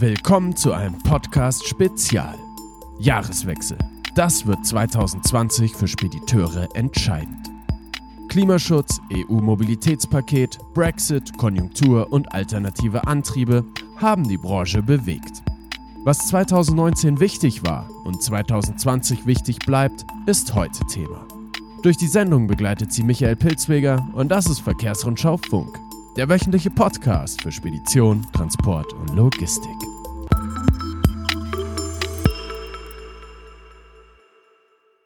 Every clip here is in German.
Willkommen zu einem Podcast Spezial. Jahreswechsel. Das wird 2020 für Spediteure entscheidend. Klimaschutz, EU-Mobilitätspaket, Brexit, Konjunktur und alternative Antriebe haben die Branche bewegt. Was 2019 wichtig war und 2020 wichtig bleibt, ist heute Thema. Durch die Sendung begleitet sie Michael Pilzweger und das ist Verkehrsrundschau Funk, der wöchentliche Podcast für Spedition, Transport und Logistik.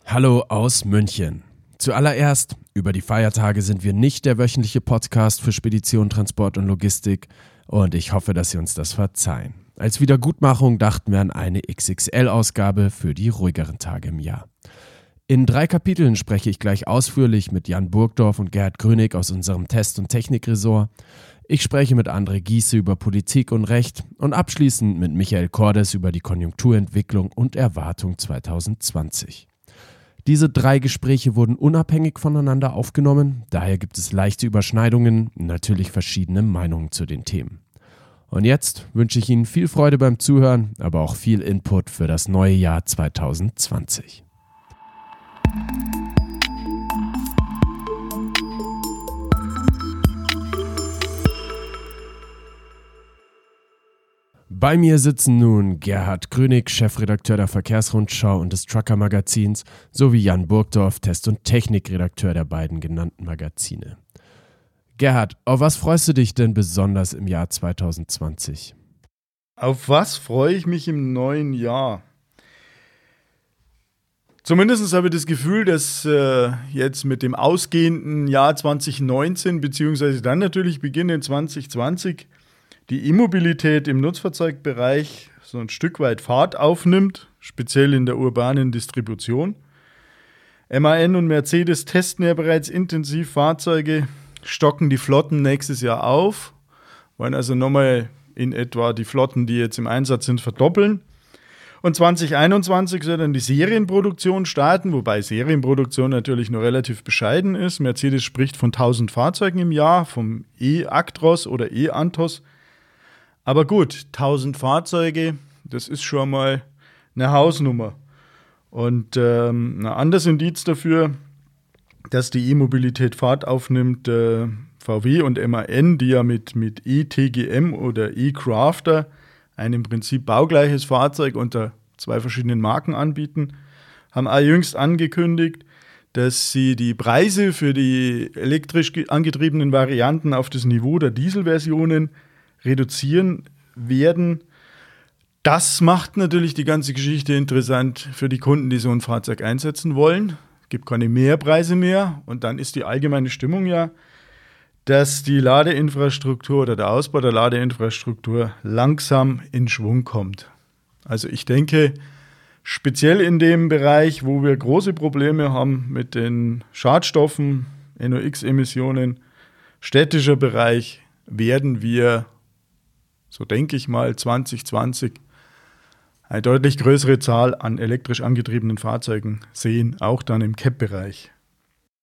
Hallo aus München. Zuallererst, über die Feiertage sind wir nicht der wöchentliche Podcast für Spedition, Transport und Logistik und ich hoffe, dass Sie uns das verzeihen. Als Wiedergutmachung dachten wir an eine XXL-Ausgabe für die ruhigeren Tage im Jahr. In drei Kapiteln spreche ich gleich ausführlich mit Jan Burgdorf und Gerhard Grönig aus unserem Test- und Technikresort. Ich spreche mit André Giese über Politik und Recht und abschließend mit Michael Cordes über die Konjunkturentwicklung und Erwartung 2020. Diese drei Gespräche wurden unabhängig voneinander aufgenommen, daher gibt es leichte Überschneidungen, natürlich verschiedene Meinungen zu den Themen. Und jetzt wünsche ich Ihnen viel Freude beim Zuhören, aber auch viel Input für das neue Jahr 2020. Bei mir sitzen nun Gerhard Grünig, Chefredakteur der Verkehrsrundschau und des Trucker Magazins, sowie Jan Burgdorf, Test- und Technikredakteur der beiden genannten Magazine. Gerhard, auf was freust du dich denn besonders im Jahr 2020? Auf was freue ich mich im neuen Jahr? Zumindest habe ich das Gefühl, dass äh, jetzt mit dem ausgehenden Jahr 2019, beziehungsweise dann natürlich beginnend 2020, die E-Mobilität im Nutzfahrzeugbereich so ein Stück weit Fahrt aufnimmt, speziell in der urbanen Distribution. MAN und Mercedes testen ja bereits intensiv Fahrzeuge, stocken die Flotten nächstes Jahr auf, wollen also nochmal in etwa die Flotten, die jetzt im Einsatz sind, verdoppeln. Und 2021 soll dann die Serienproduktion starten, wobei Serienproduktion natürlich nur relativ bescheiden ist. Mercedes spricht von 1000 Fahrzeugen im Jahr, vom E-Actros oder E-Antos. Aber gut, 1000 Fahrzeuge, das ist schon mal eine Hausnummer. Und ähm, ein anderes Indiz dafür, dass die E-Mobilität Fahrt aufnimmt, äh, VW und MAN, die ja mit, mit E-TGM oder E-Crafter ein im Prinzip baugleiches Fahrzeug unter zwei verschiedenen Marken anbieten, haben auch jüngst angekündigt, dass sie die Preise für die elektrisch angetriebenen Varianten auf das Niveau der Dieselversionen reduzieren werden. Das macht natürlich die ganze Geschichte interessant für die Kunden, die so ein Fahrzeug einsetzen wollen. Es gibt keine Mehrpreise mehr und dann ist die allgemeine Stimmung ja, dass die Ladeinfrastruktur oder der Ausbau der Ladeinfrastruktur langsam in Schwung kommt. Also ich denke, speziell in dem Bereich, wo wir große Probleme haben mit den Schadstoffen, NOx-Emissionen, städtischer Bereich, werden wir, so denke ich mal, 2020 eine deutlich größere Zahl an elektrisch angetriebenen Fahrzeugen sehen, auch dann im CAP-Bereich.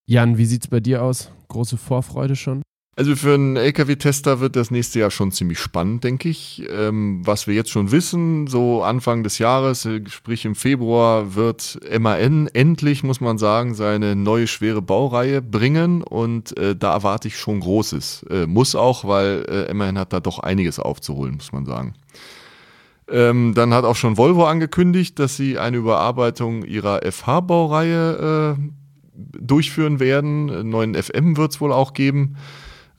Jan, wie sieht es bei dir aus? Große Vorfreude schon? Also für einen LKW-Tester wird das nächste Jahr schon ziemlich spannend, denke ich. Ähm, was wir jetzt schon wissen, so Anfang des Jahres, äh, sprich im Februar, wird MAN endlich, muss man sagen, seine neue schwere Baureihe bringen und äh, da erwarte ich schon Großes. Äh, muss auch, weil äh, MAN hat da doch einiges aufzuholen, muss man sagen. Ähm, dann hat auch schon Volvo angekündigt, dass sie eine Überarbeitung ihrer FH-Baureihe äh, durchführen werden. Einen neuen FM wird es wohl auch geben.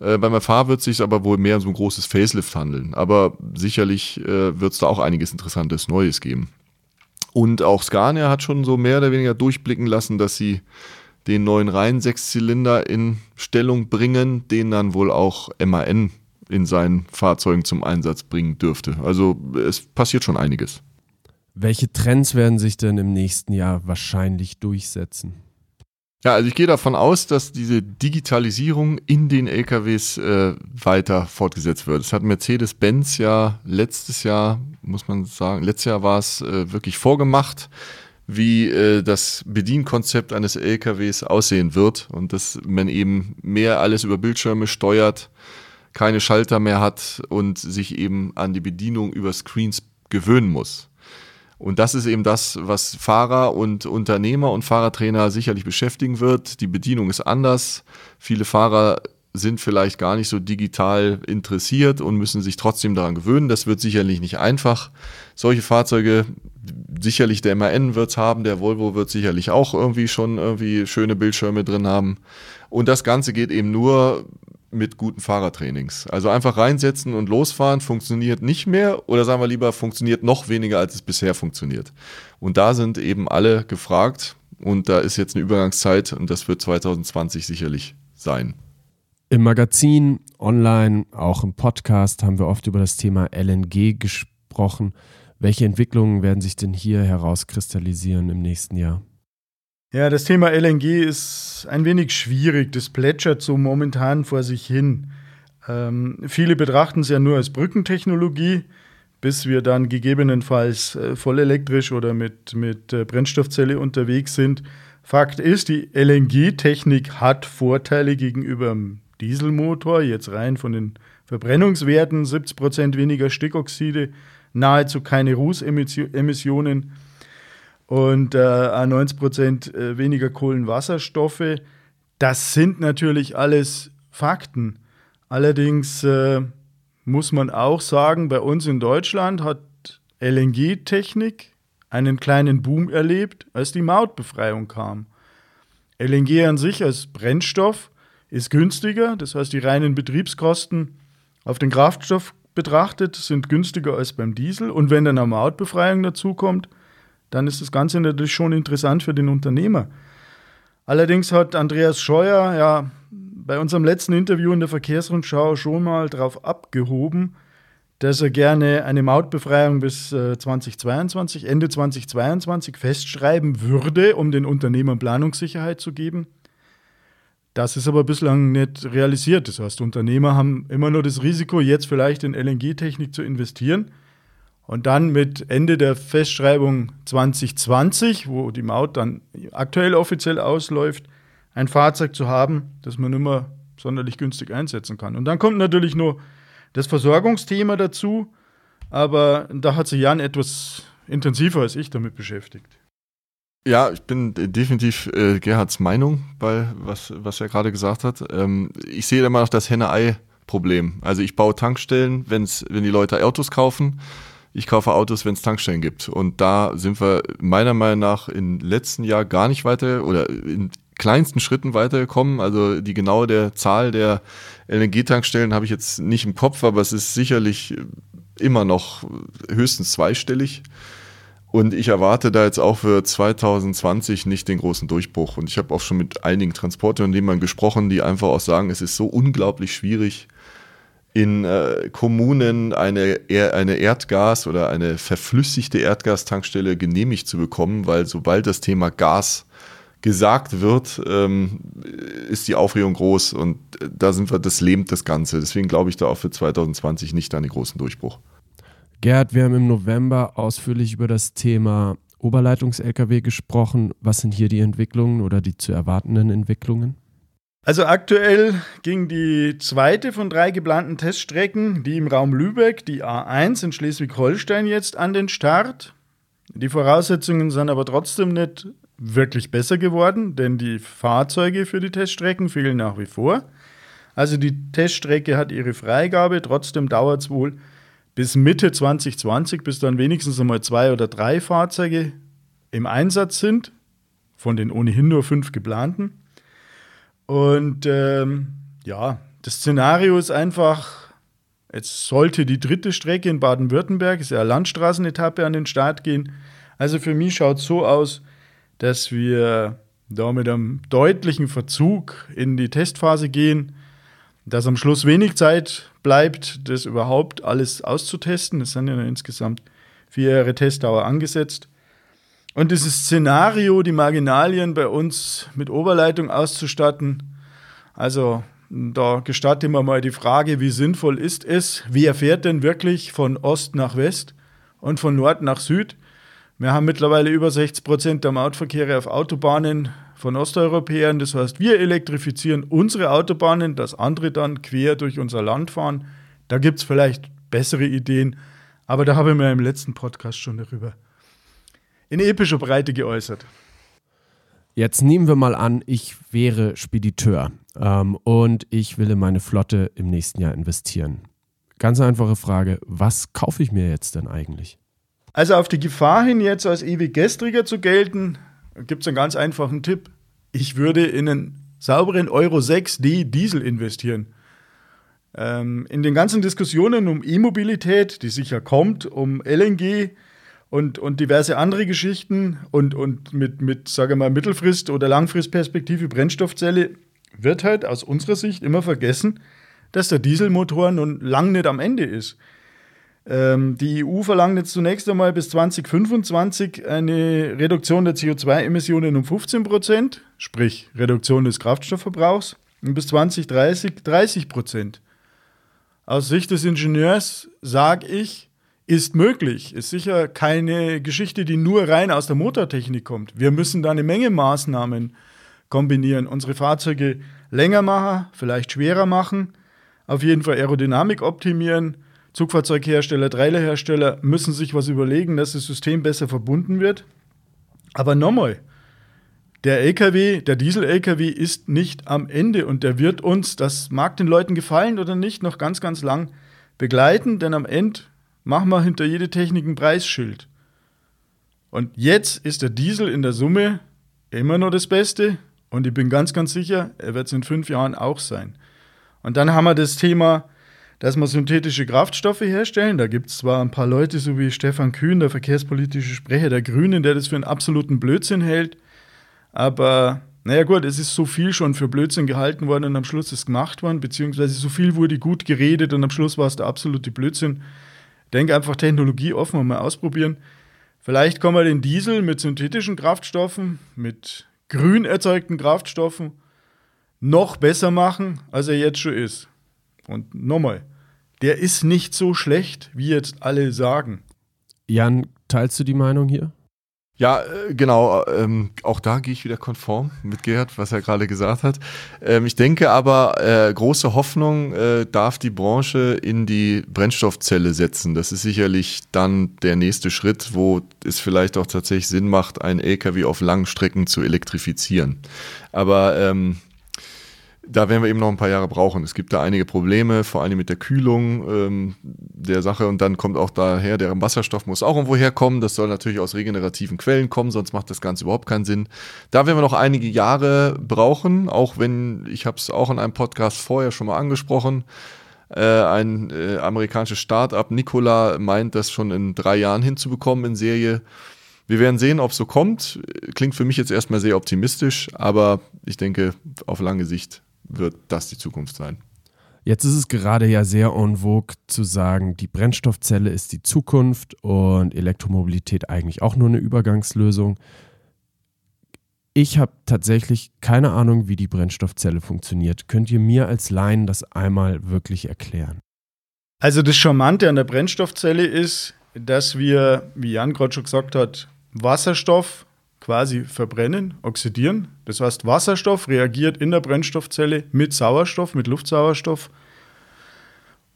Äh, beim FH wird es sich aber wohl mehr um so ein großes Facelift handeln. Aber sicherlich äh, wird es da auch einiges Interessantes Neues geben. Und auch Scania hat schon so mehr oder weniger durchblicken lassen, dass sie den neuen Reihen-Sechszylinder in Stellung bringen, den dann wohl auch MAN in seinen Fahrzeugen zum Einsatz bringen dürfte. Also es passiert schon einiges. Welche Trends werden sich denn im nächsten Jahr wahrscheinlich durchsetzen? Ja, also ich gehe davon aus, dass diese Digitalisierung in den LKWs äh, weiter fortgesetzt wird. Das hat Mercedes-Benz ja letztes Jahr, muss man sagen, letztes Jahr war es äh, wirklich vorgemacht, wie äh, das Bedienkonzept eines LKWs aussehen wird und dass man eben mehr alles über Bildschirme steuert, keine Schalter mehr hat und sich eben an die Bedienung über Screens gewöhnen muss. Und das ist eben das, was Fahrer und Unternehmer und Fahrertrainer sicherlich beschäftigen wird. Die Bedienung ist anders. Viele Fahrer sind vielleicht gar nicht so digital interessiert und müssen sich trotzdem daran gewöhnen. Das wird sicherlich nicht einfach. Solche Fahrzeuge, sicherlich der MAN wird es haben, der Volvo wird sicherlich auch irgendwie schon irgendwie schöne Bildschirme drin haben. Und das Ganze geht eben nur mit guten Fahrertrainings. Also einfach reinsetzen und losfahren funktioniert nicht mehr oder sagen wir lieber, funktioniert noch weniger, als es bisher funktioniert. Und da sind eben alle gefragt und da ist jetzt eine Übergangszeit und das wird 2020 sicherlich sein. Im Magazin, online, auch im Podcast haben wir oft über das Thema LNG gesprochen. Welche Entwicklungen werden sich denn hier herauskristallisieren im nächsten Jahr? Ja, das Thema LNG ist ein wenig schwierig. Das plätschert so momentan vor sich hin. Ähm, viele betrachten es ja nur als Brückentechnologie, bis wir dann gegebenenfalls äh, vollelektrisch oder mit, mit äh, Brennstoffzelle unterwegs sind. Fakt ist, die LNG-Technik hat Vorteile gegenüber dem Dieselmotor, jetzt rein von den Verbrennungswerten, 70 Prozent weniger Stickoxide, nahezu keine Rußemissionen und äh, 90 Prozent äh, weniger Kohlenwasserstoffe. Das sind natürlich alles Fakten. Allerdings äh, muss man auch sagen, bei uns in Deutschland hat LNG-Technik einen kleinen Boom erlebt, als die Mautbefreiung kam. LNG an sich als Brennstoff ist günstiger. Das heißt, die reinen Betriebskosten auf den Kraftstoff betrachtet sind günstiger als beim Diesel. Und wenn dann eine Mautbefreiung dazukommt, dann ist das Ganze natürlich schon interessant für den Unternehmer. Allerdings hat Andreas Scheuer ja bei unserem letzten Interview in der Verkehrsrundschau schon mal darauf abgehoben, dass er gerne eine Mautbefreiung bis äh, 2022, Ende 2022 festschreiben würde, um den Unternehmern Planungssicherheit zu geben. Das ist aber bislang nicht realisiert. Das heißt, Unternehmer haben immer nur das Risiko, jetzt vielleicht in LNG-Technik zu investieren und dann mit Ende der Festschreibung 2020, wo die Maut dann aktuell offiziell ausläuft, ein Fahrzeug zu haben, das man immer sonderlich günstig einsetzen kann. Und dann kommt natürlich nur das Versorgungsthema dazu, aber da hat sich Jan etwas intensiver als ich damit beschäftigt. Ja, ich bin definitiv äh, Gerhards Meinung bei was, was er gerade gesagt hat. Ähm, ich sehe immer noch das Henne-Ei-Problem. Also ich baue Tankstellen, wenn's, wenn die Leute Autos kaufen. Ich kaufe Autos, wenn es Tankstellen gibt. Und da sind wir meiner Meinung nach im letzten Jahr gar nicht weiter oder in kleinsten Schritten weitergekommen. Also die genaue der Zahl der LNG-Tankstellen habe ich jetzt nicht im Kopf, aber es ist sicherlich immer noch höchstens zweistellig. Und ich erwarte da jetzt auch für 2020 nicht den großen Durchbruch. Und ich habe auch schon mit einigen Transportunternehmern gesprochen, die einfach auch sagen, es ist so unglaublich schwierig, in äh, Kommunen eine, eine Erdgas- oder eine verflüssigte Erdgastankstelle genehmigt zu bekommen, weil sobald das Thema Gas gesagt wird, ähm, ist die Aufregung groß und äh, da sind wir, das lähmt das Ganze. Deswegen glaube ich da auch für 2020 nicht an den großen Durchbruch. Gerd, wir haben im November ausführlich über das Thema Oberleitungs-Lkw gesprochen. Was sind hier die Entwicklungen oder die zu erwartenden Entwicklungen? Also aktuell ging die zweite von drei geplanten Teststrecken, die im Raum Lübeck, die A1 in Schleswig-Holstein jetzt an den Start. Die Voraussetzungen sind aber trotzdem nicht wirklich besser geworden, denn die Fahrzeuge für die Teststrecken fehlen nach wie vor. Also die Teststrecke hat ihre Freigabe, trotzdem dauert es wohl bis Mitte 2020, bis dann wenigstens einmal zwei oder drei Fahrzeuge im Einsatz sind, von den ohnehin nur fünf geplanten. Und ähm, ja, das Szenario ist einfach, jetzt sollte die dritte Strecke in Baden-Württemberg, ist ja eine Landstraßenetappe, an den Start gehen. Also für mich schaut es so aus, dass wir da mit einem deutlichen Verzug in die Testphase gehen dass am Schluss wenig Zeit bleibt, das überhaupt alles auszutesten. Es sind ja insgesamt vier Jahre Testdauer angesetzt. Und dieses Szenario, die Marginalien bei uns mit Oberleitung auszustatten, also da gestatte mir mal die Frage, wie sinnvoll ist es? Wer fährt denn wirklich von Ost nach West und von Nord nach Süd? Wir haben mittlerweile über 60 Prozent der Mautverkehre auf Autobahnen von Osteuropäern. Das heißt, wir elektrifizieren unsere Autobahnen, dass andere dann quer durch unser Land fahren. Da gibt es vielleicht bessere Ideen, aber da habe ich mir im letzten Podcast schon darüber in epischer Breite geäußert. Jetzt nehmen wir mal an, ich wäre Spediteur ähm, und ich will in meine Flotte im nächsten Jahr investieren. Ganz einfache Frage, was kaufe ich mir jetzt denn eigentlich? Also auf die Gefahr hin, jetzt als ewig Gestriger zu gelten, gibt es einen ganz einfachen Tipp. Ich würde in einen sauberen Euro 6D Diesel investieren. Ähm, in den ganzen Diskussionen um E-Mobilität, die sicher kommt, um LNG und, und diverse andere Geschichten und, und mit, mit sage mal, Mittelfrist- oder Langfristperspektive Brennstoffzelle, wird halt aus unserer Sicht immer vergessen, dass der Dieselmotor nun lang nicht am Ende ist. Ähm, die EU verlangt jetzt zunächst einmal bis 2025 eine Reduktion der CO2-Emissionen um 15 Prozent, sprich Reduktion des Kraftstoffverbrauchs, und bis 2030 30 Prozent. Aus Sicht des Ingenieurs sage ich, ist möglich. Ist sicher keine Geschichte, die nur rein aus der Motortechnik kommt. Wir müssen da eine Menge Maßnahmen kombinieren. Unsere Fahrzeuge länger machen, vielleicht schwerer machen, auf jeden Fall Aerodynamik optimieren. Zugfahrzeughersteller, Trailerhersteller müssen sich was überlegen, dass das System besser verbunden wird. Aber nochmal, der LKW, der Diesel-LKW ist nicht am Ende und der wird uns, das mag den Leuten gefallen oder nicht, noch ganz, ganz lang begleiten, denn am Ende machen wir hinter jede Technik ein Preisschild. Und jetzt ist der Diesel in der Summe immer noch das Beste und ich bin ganz, ganz sicher, er wird es in fünf Jahren auch sein. Und dann haben wir das Thema, dass wir synthetische Kraftstoffe herstellen. Da gibt es zwar ein paar Leute, so wie Stefan Kühn, der verkehrspolitische Sprecher der Grünen, der das für einen absoluten Blödsinn hält. Aber naja gut, es ist so viel schon für Blödsinn gehalten worden und am Schluss ist gemacht worden, beziehungsweise so viel wurde gut geredet und am Schluss war es der absolute Blödsinn. Denk einfach Technologie offen und mal ausprobieren. Vielleicht kann man den Diesel mit synthetischen Kraftstoffen, mit grün erzeugten Kraftstoffen noch besser machen, als er jetzt schon ist. Und nochmal, der ist nicht so schlecht, wie jetzt alle sagen. Jan, teilst du die Meinung hier? Ja, äh, genau. Ähm, auch da gehe ich wieder konform mit Gerhard, was er gerade gesagt hat. Ähm, ich denke aber, äh, große Hoffnung äh, darf die Branche in die Brennstoffzelle setzen. Das ist sicherlich dann der nächste Schritt, wo es vielleicht auch tatsächlich Sinn macht, einen LKW auf langen Strecken zu elektrifizieren. Aber ähm, da werden wir eben noch ein paar Jahre brauchen. Es gibt da einige Probleme, vor allem mit der Kühlung ähm, der Sache. Und dann kommt auch daher, der Wasserstoff muss auch irgendwo herkommen. Das soll natürlich aus regenerativen Quellen kommen, sonst macht das Ganze überhaupt keinen Sinn. Da werden wir noch einige Jahre brauchen, auch wenn, ich habe es auch in einem Podcast vorher schon mal angesprochen, äh, ein äh, amerikanisches Start-up, Nikola, meint, das schon in drei Jahren hinzubekommen in Serie. Wir werden sehen, ob es so kommt. Klingt für mich jetzt erstmal sehr optimistisch, aber ich denke, auf lange Sicht wird das die Zukunft sein. Jetzt ist es gerade ja sehr en vogue zu sagen, die Brennstoffzelle ist die Zukunft und Elektromobilität eigentlich auch nur eine Übergangslösung. Ich habe tatsächlich keine Ahnung, wie die Brennstoffzelle funktioniert. Könnt ihr mir als Laien das einmal wirklich erklären? Also das Charmante an der Brennstoffzelle ist, dass wir, wie Jan gerade schon gesagt hat, Wasserstoff quasi verbrennen, oxidieren. Das heißt, Wasserstoff reagiert in der Brennstoffzelle mit Sauerstoff, mit Luftsauerstoff.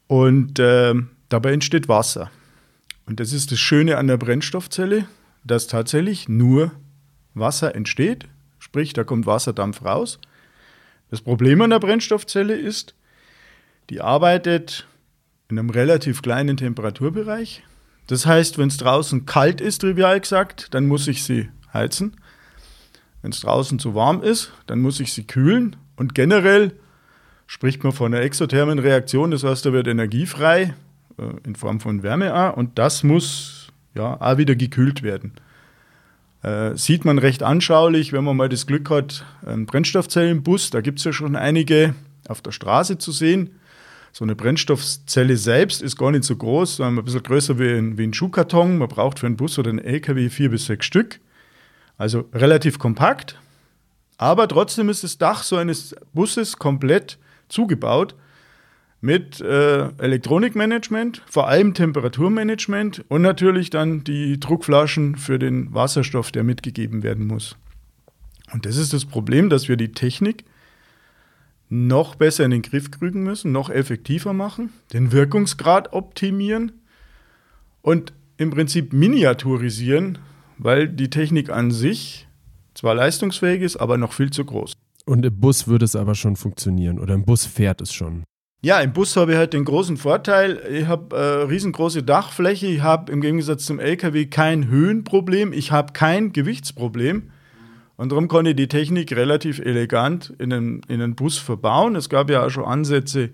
Und äh, dabei entsteht Wasser. Und das ist das Schöne an der Brennstoffzelle, dass tatsächlich nur Wasser entsteht, sprich, da kommt Wasserdampf raus. Das Problem an der Brennstoffzelle ist, die arbeitet in einem relativ kleinen Temperaturbereich. Das heißt, wenn es draußen kalt ist, trivial gesagt, dann muss ich sie heizen. Wenn es draußen zu warm ist, dann muss ich sie kühlen. Und generell spricht man von einer exothermen Reaktion, das heißt, da wird Energie frei äh, in Form von Wärme auch, und das muss ja auch wieder gekühlt werden. Äh, sieht man recht anschaulich, wenn man mal das Glück hat, einen Brennstoffzellenbus, da gibt es ja schon einige auf der Straße zu sehen. So eine Brennstoffzelle selbst ist gar nicht so groß, sondern ein bisschen größer wie ein, wie ein Schuhkarton. Man braucht für einen Bus oder einen LKW vier bis sechs Stück. Also relativ kompakt, aber trotzdem ist das Dach so eines Busses komplett zugebaut mit äh, Elektronikmanagement, vor allem Temperaturmanagement und natürlich dann die Druckflaschen für den Wasserstoff, der mitgegeben werden muss. Und das ist das Problem, dass wir die Technik noch besser in den Griff kriegen müssen, noch effektiver machen, den Wirkungsgrad optimieren und im Prinzip miniaturisieren, weil die Technik an sich zwar leistungsfähig ist, aber noch viel zu groß. Und im Bus würde es aber schon funktionieren oder im Bus fährt es schon. Ja, im Bus habe ich halt den großen Vorteil, ich habe äh, riesengroße Dachfläche, ich habe im Gegensatz zum LKW kein Höhenproblem, ich habe kein Gewichtsproblem. Und darum konnte ich die Technik relativ elegant in einen, in einen Bus verbauen. Es gab ja auch schon Ansätze,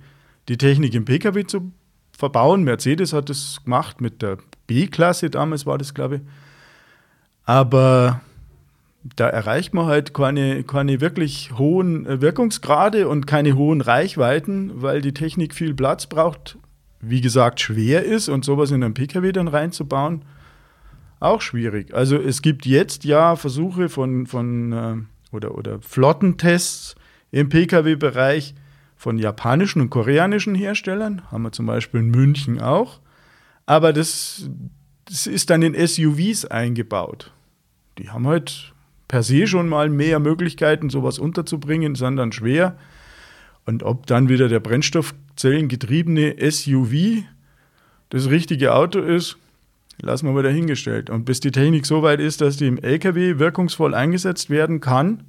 die Technik im Pkw zu verbauen. Mercedes hat das gemacht mit der B-Klasse, damals war das, glaube ich. Aber da erreicht man halt keine, keine wirklich hohen äh, Wirkungsgrade und keine hohen Reichweiten, weil die Technik viel Platz braucht, wie gesagt, schwer ist und sowas in einen Pkw dann reinzubauen, auch schwierig. Also es gibt jetzt ja Versuche von, von äh, oder, oder Flottentests im Pkw-Bereich von japanischen und koreanischen Herstellern, haben wir zum Beispiel in München auch, aber das, das ist dann in SUVs eingebaut. Die haben halt per se schon mal mehr Möglichkeiten, sowas unterzubringen, sind dann schwer. Und ob dann wieder der Brennstoffzellengetriebene SUV das richtige Auto ist, lassen wir mal dahingestellt. Und bis die Technik so weit ist, dass die im LKW wirkungsvoll eingesetzt werden kann,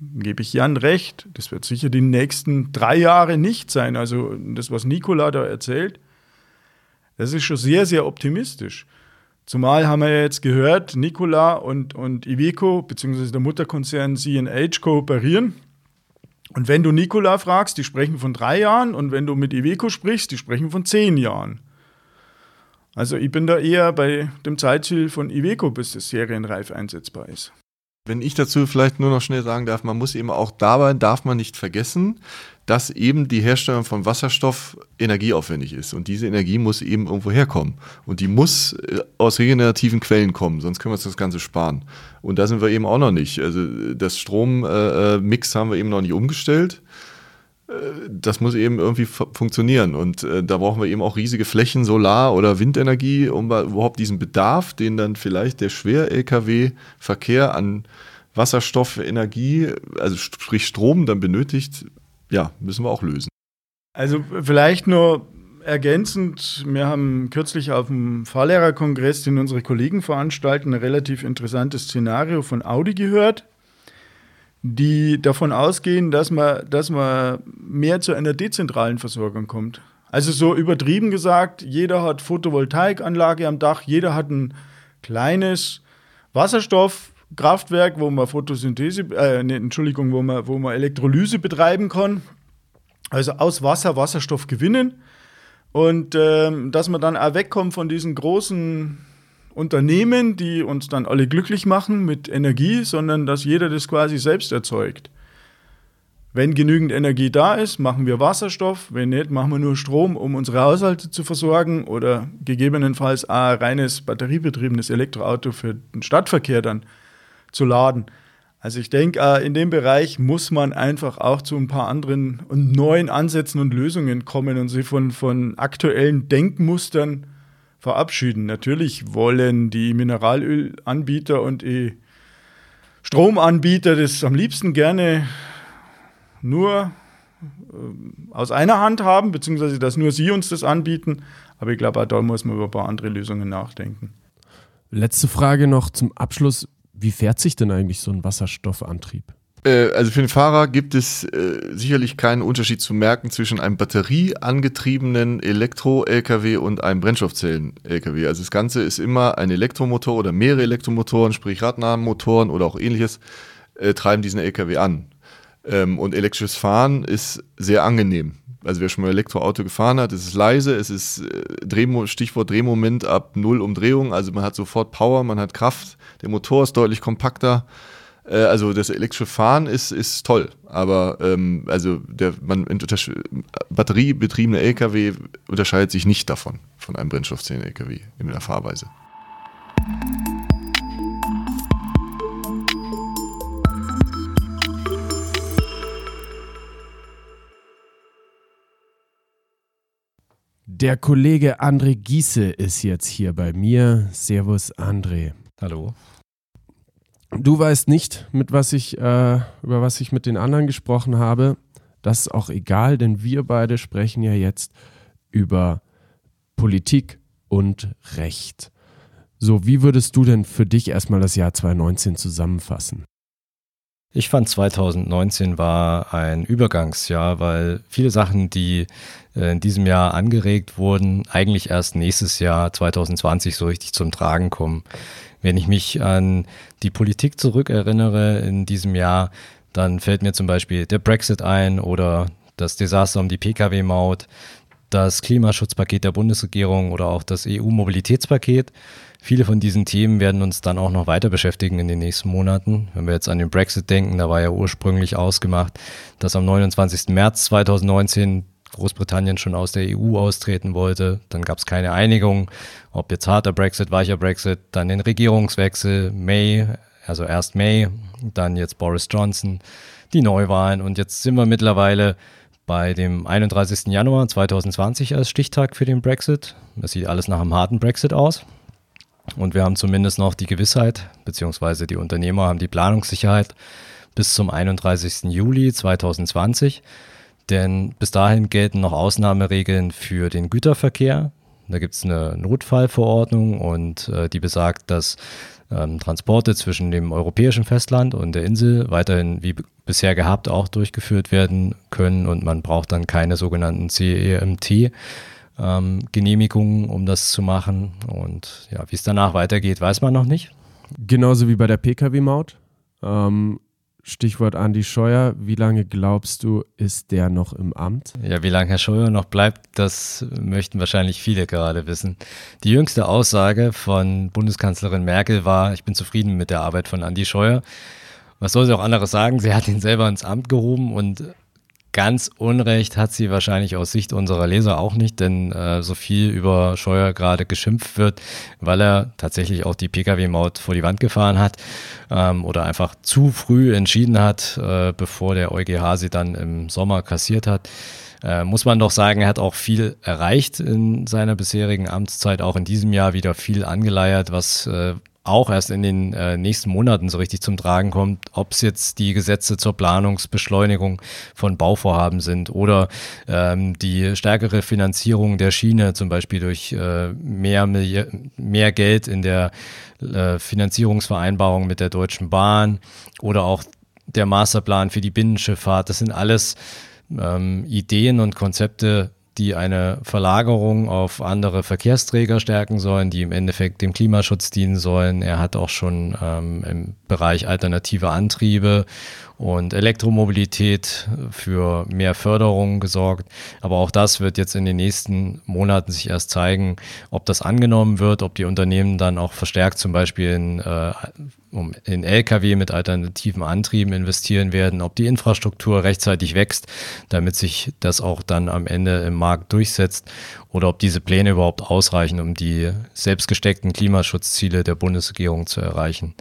gebe ich Jan recht. Das wird sicher die nächsten drei Jahre nicht sein. Also das, was Nikola da erzählt, das ist schon sehr, sehr optimistisch. Zumal haben wir jetzt gehört, Nikola und, und Iveco, beziehungsweise der Mutterkonzern CNH, kooperieren. Und wenn du Nikola fragst, die sprechen von drei Jahren. Und wenn du mit Iveco sprichst, die sprechen von zehn Jahren. Also ich bin da eher bei dem Zeitziel von Iveco, bis das serienreif einsetzbar ist. Wenn ich dazu vielleicht nur noch schnell sagen darf, man muss eben auch dabei, darf man nicht vergessen, dass eben die Herstellung von Wasserstoff energieaufwendig ist. Und diese Energie muss eben irgendwo herkommen. Und die muss äh, aus regenerativen Quellen kommen, sonst können wir uns das Ganze sparen. Und da sind wir eben auch noch nicht. Also das Strommix haben wir eben noch nicht umgestellt. Das muss eben irgendwie funktionieren. Und äh, da brauchen wir eben auch riesige Flächen Solar- oder Windenergie, um überhaupt diesen Bedarf, den dann vielleicht der Schwer-Lkw-Verkehr an Wasserstoff, Energie, also sprich Strom dann benötigt, ja, müssen wir auch lösen. Also vielleicht nur ergänzend, wir haben kürzlich auf dem Fahrlehrerkongress, den unsere Kollegen veranstalten, ein relativ interessantes Szenario von Audi gehört, die davon ausgehen, dass man, dass man mehr zu einer dezentralen Versorgung kommt. Also so übertrieben gesagt, jeder hat Photovoltaikanlage am Dach, jeder hat ein kleines Wasserstoffkraftwerk, wo man Photosynthese, äh, nee, Entschuldigung, wo man, wo man Elektrolyse betreiben kann. Also aus Wasser Wasserstoff gewinnen. Und ähm, dass man dann auch wegkommt von diesen großen Unternehmen, die uns dann alle glücklich machen mit Energie, sondern dass jeder das quasi selbst erzeugt. Wenn genügend Energie da ist, machen wir Wasserstoff. Wenn nicht, machen wir nur Strom, um unsere Haushalte zu versorgen oder gegebenenfalls ein reines batteriebetriebenes Elektroauto für den Stadtverkehr dann zu laden. Also ich denke, äh, in dem Bereich muss man einfach auch zu ein paar anderen und neuen Ansätzen und Lösungen kommen und sich von, von aktuellen Denkmustern verabschieden. Natürlich wollen die Mineralölanbieter und die Stromanbieter das am liebsten gerne nur äh, aus einer Hand haben, beziehungsweise dass nur sie uns das anbieten. Aber ich glaube, da muss man über ein paar andere Lösungen nachdenken. Letzte Frage noch zum Abschluss. Wie fährt sich denn eigentlich so ein Wasserstoffantrieb? Äh, also für den Fahrer gibt es äh, sicherlich keinen Unterschied zu merken zwischen einem batterieangetriebenen Elektro-LKW und einem Brennstoffzellen-LKW. Also das Ganze ist immer ein Elektromotor oder mehrere Elektromotoren, sprich Radnahmotoren oder auch ähnliches, äh, treiben diesen LKW an. Ähm, und elektrisches Fahren ist sehr angenehm. Also wer schon mal Elektroauto gefahren hat, es ist leise, es ist äh, Drehmo Stichwort Drehmoment ab null Umdrehungen, also man hat sofort Power, man hat Kraft, der Motor ist deutlich kompakter. Äh, also das elektrische Fahren ist, ist toll, aber ähm, also der man batteriebetriebene LKW unterscheidet sich nicht davon, von einem Brennstoffzellen-LKW in der Fahrweise. Der Kollege André Giese ist jetzt hier bei mir. Servus, André. Hallo. Du weißt nicht, mit was ich, äh, über was ich mit den anderen gesprochen habe. Das ist auch egal, denn wir beide sprechen ja jetzt über Politik und Recht. So, wie würdest du denn für dich erstmal das Jahr 2019 zusammenfassen? Ich fand 2019 war ein Übergangsjahr, weil viele Sachen, die äh, in diesem Jahr angeregt wurden, eigentlich erst nächstes Jahr 2020 so richtig zum Tragen kommen. Wenn ich mich an die Politik zurückerinnere in diesem Jahr, dann fällt mir zum Beispiel der Brexit ein oder das Desaster um die Pkw-Maut, das Klimaschutzpaket der Bundesregierung oder auch das EU-Mobilitätspaket. Viele von diesen Themen werden uns dann auch noch weiter beschäftigen in den nächsten Monaten. Wenn wir jetzt an den Brexit denken, da war ja ursprünglich ausgemacht, dass am 29. März 2019 Großbritannien schon aus der EU austreten wollte. Dann gab es keine Einigung, ob jetzt harter Brexit, weicher Brexit, dann den Regierungswechsel, May, also erst May, dann jetzt Boris Johnson, die Neuwahlen und jetzt sind wir mittlerweile bei dem 31. Januar 2020 als Stichtag für den Brexit. Das sieht alles nach einem harten Brexit aus. Und wir haben zumindest noch die Gewissheit, beziehungsweise die Unternehmer haben die Planungssicherheit bis zum 31. Juli 2020. Denn bis dahin gelten noch Ausnahmeregeln für den Güterverkehr. Da gibt es eine Notfallverordnung und äh, die besagt, dass ähm, Transporte zwischen dem europäischen Festland und der Insel weiterhin wie bisher gehabt auch durchgeführt werden können und man braucht dann keine sogenannten CEMT ähm, Genehmigungen, um das zu machen. Und ja, wie es danach weitergeht, weiß man noch nicht. Genauso wie bei der Pkw-Maut. Ähm, Stichwort Andi Scheuer. Wie lange glaubst du, ist der noch im Amt? Ja, wie lange Herr Scheuer noch bleibt, das möchten wahrscheinlich viele gerade wissen. Die jüngste Aussage von Bundeskanzlerin Merkel war, ich bin zufrieden mit der Arbeit von Andi Scheuer. Was soll sie auch anderes sagen? Sie hat ihn selber ins Amt gehoben und Ganz Unrecht hat sie wahrscheinlich aus Sicht unserer Leser auch nicht, denn äh, so viel über Scheuer gerade geschimpft wird, weil er tatsächlich auch die Pkw-Maut vor die Wand gefahren hat ähm, oder einfach zu früh entschieden hat, äh, bevor der EuGH sie dann im Sommer kassiert hat. Äh, muss man doch sagen, er hat auch viel erreicht in seiner bisherigen Amtszeit, auch in diesem Jahr wieder viel angeleiert, was äh, auch erst in den äh, nächsten Monaten so richtig zum Tragen kommt, ob es jetzt die Gesetze zur Planungsbeschleunigung von Bauvorhaben sind oder ähm, die stärkere Finanzierung der Schiene, zum Beispiel durch äh, mehr, mehr Geld in der äh, Finanzierungsvereinbarung mit der Deutschen Bahn oder auch der Masterplan für die Binnenschifffahrt. Das sind alles ähm, Ideen und Konzepte, die eine Verlagerung auf andere Verkehrsträger stärken sollen, die im Endeffekt dem Klimaschutz dienen sollen. Er hat auch schon ähm, im Bereich alternative Antriebe und Elektromobilität für mehr Förderung gesorgt. Aber auch das wird jetzt in den nächsten Monaten sich erst zeigen, ob das angenommen wird, ob die Unternehmen dann auch verstärkt zum Beispiel in äh, in Lkw mit alternativen Antrieben investieren werden, ob die Infrastruktur rechtzeitig wächst, damit sich das auch dann am Ende im Markt durchsetzt oder ob diese Pläne überhaupt ausreichen, um die selbstgesteckten Klimaschutzziele der Bundesregierung zu erreichen.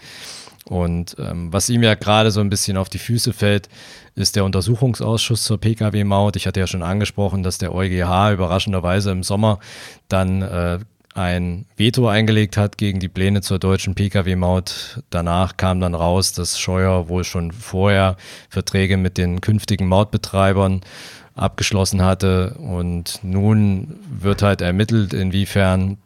Und ähm, was ihm ja gerade so ein bisschen auf die Füße fällt, ist der Untersuchungsausschuss zur Pkw-Maut. Ich hatte ja schon angesprochen, dass der EuGH überraschenderweise im Sommer dann äh, ein Veto eingelegt hat gegen die Pläne zur deutschen Pkw-Maut. Danach kam dann raus, dass Scheuer wohl schon vorher Verträge mit den künftigen Mautbetreibern abgeschlossen hatte. Und nun wird halt ermittelt, inwiefern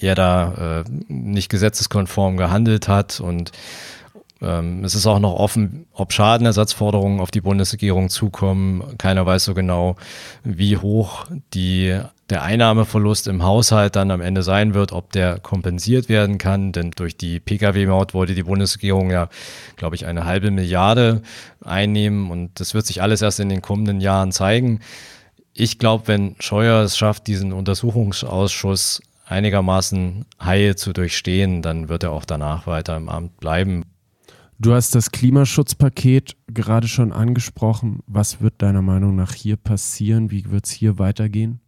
er da äh, nicht gesetzeskonform gehandelt hat und ähm, es ist auch noch offen, ob Schadenersatzforderungen auf die Bundesregierung zukommen. Keiner weiß so genau, wie hoch die, der Einnahmeverlust im Haushalt dann am Ende sein wird, ob der kompensiert werden kann. Denn durch die Pkw-Maut wollte die Bundesregierung ja, glaube ich, eine halbe Milliarde einnehmen. Und das wird sich alles erst in den kommenden Jahren zeigen. Ich glaube, wenn Scheuer es schafft, diesen Untersuchungsausschuss einigermaßen heil zu durchstehen, dann wird er auch danach weiter im Amt bleiben. Du hast das Klimaschutzpaket gerade schon angesprochen. Was wird deiner Meinung nach hier passieren? Wie wird es hier weitergehen?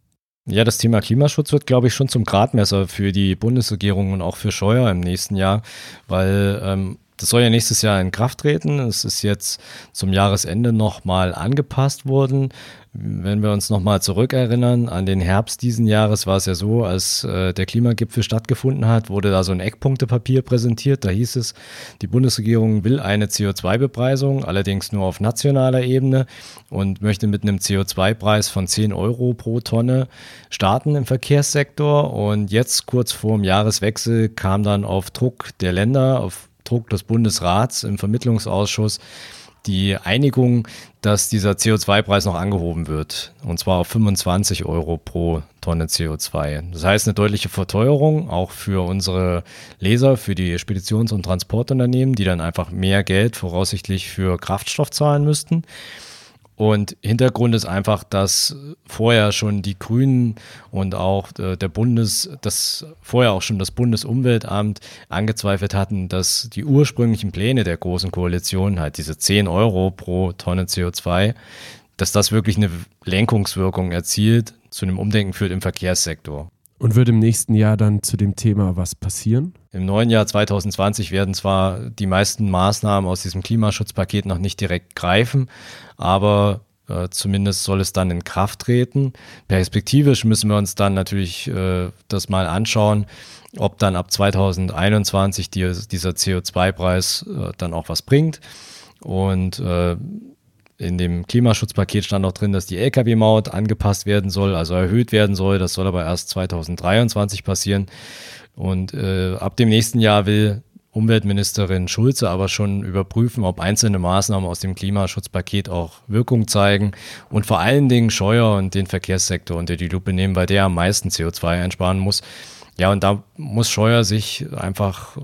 Ja, das Thema Klimaschutz wird, glaube ich, schon zum Gradmesser für die Bundesregierung und auch für Scheuer im nächsten Jahr, weil ähm, Das soll ja nächstes Jahr in Kraft treten. Es ist jetzt zum Jahresende nochmal angepasst worden. Wenn wir uns nochmal zurückerinnern an den Herbst diesen Jahres, war es ja so, als äh, der Klimagipfel stattgefunden hat, wurde da so ein Eckpunktepapier präsentiert. Da hieß es, die Bundesregierung will eine CO2-Bepreisung, allerdings nur auf nationaler Ebene und möchte mit einem CO2-Preis von 10 Euro pro Tonne starten im Verkehrssektor. Und jetzt kurz vor dem Jahreswechsel kam dann auf Druck der Länder, auf Druck des Bundesrats im Vermittlungsausschuss die Einigung, dass dieser CO2-Preis noch angehoben wird. Und zwar auf 25 Euro pro Tonne CO2. Das heißt eine deutliche Verteuerung, auch für unsere Leser, für die Speditions- und Transportunternehmen, die dann einfach mehr Geld voraussichtlich für Kraftstoff zahlen müssten. Und Hintergrund ist einfach, dass vorher schon die Grünen und auch äh, der Bundes, das vorher auch schon das Bundesumweltamt angezweifelt hatten, dass die ursprünglichen Pläne der großen Koalition, halt diese 10 Euro pro Tonne CO2, dass das wirklich eine Lenkungswirkung erzielt, zu einem Umdenken führt im Verkehrssektor. Und wird im nächsten Jahr dann zu dem Thema was passieren? Im neuen Jahr 2020 werden zwar die meisten Maßnahmen aus diesem Klimaschutzpaket noch nicht direkt greifen, aber äh, zumindest soll es dann in Kraft treten. Perspektivisch müssen wir uns dann natürlich äh, das mal anschauen, ob dann ab 2021 die, dieser CO2-Preis äh, dann auch was bringt. Und äh, in dem Klimaschutzpaket stand auch drin, dass die Lkw-Maut angepasst werden soll, also erhöht werden soll. Das soll aber erst 2023 passieren. Und äh, ab dem nächsten Jahr will Umweltministerin Schulze aber schon überprüfen, ob einzelne Maßnahmen aus dem Klimaschutzpaket auch Wirkung zeigen und vor allen Dingen Scheuer und den Verkehrssektor unter die Lupe nehmen, weil der am meisten CO2 einsparen muss. Ja, und da muss Scheuer sich einfach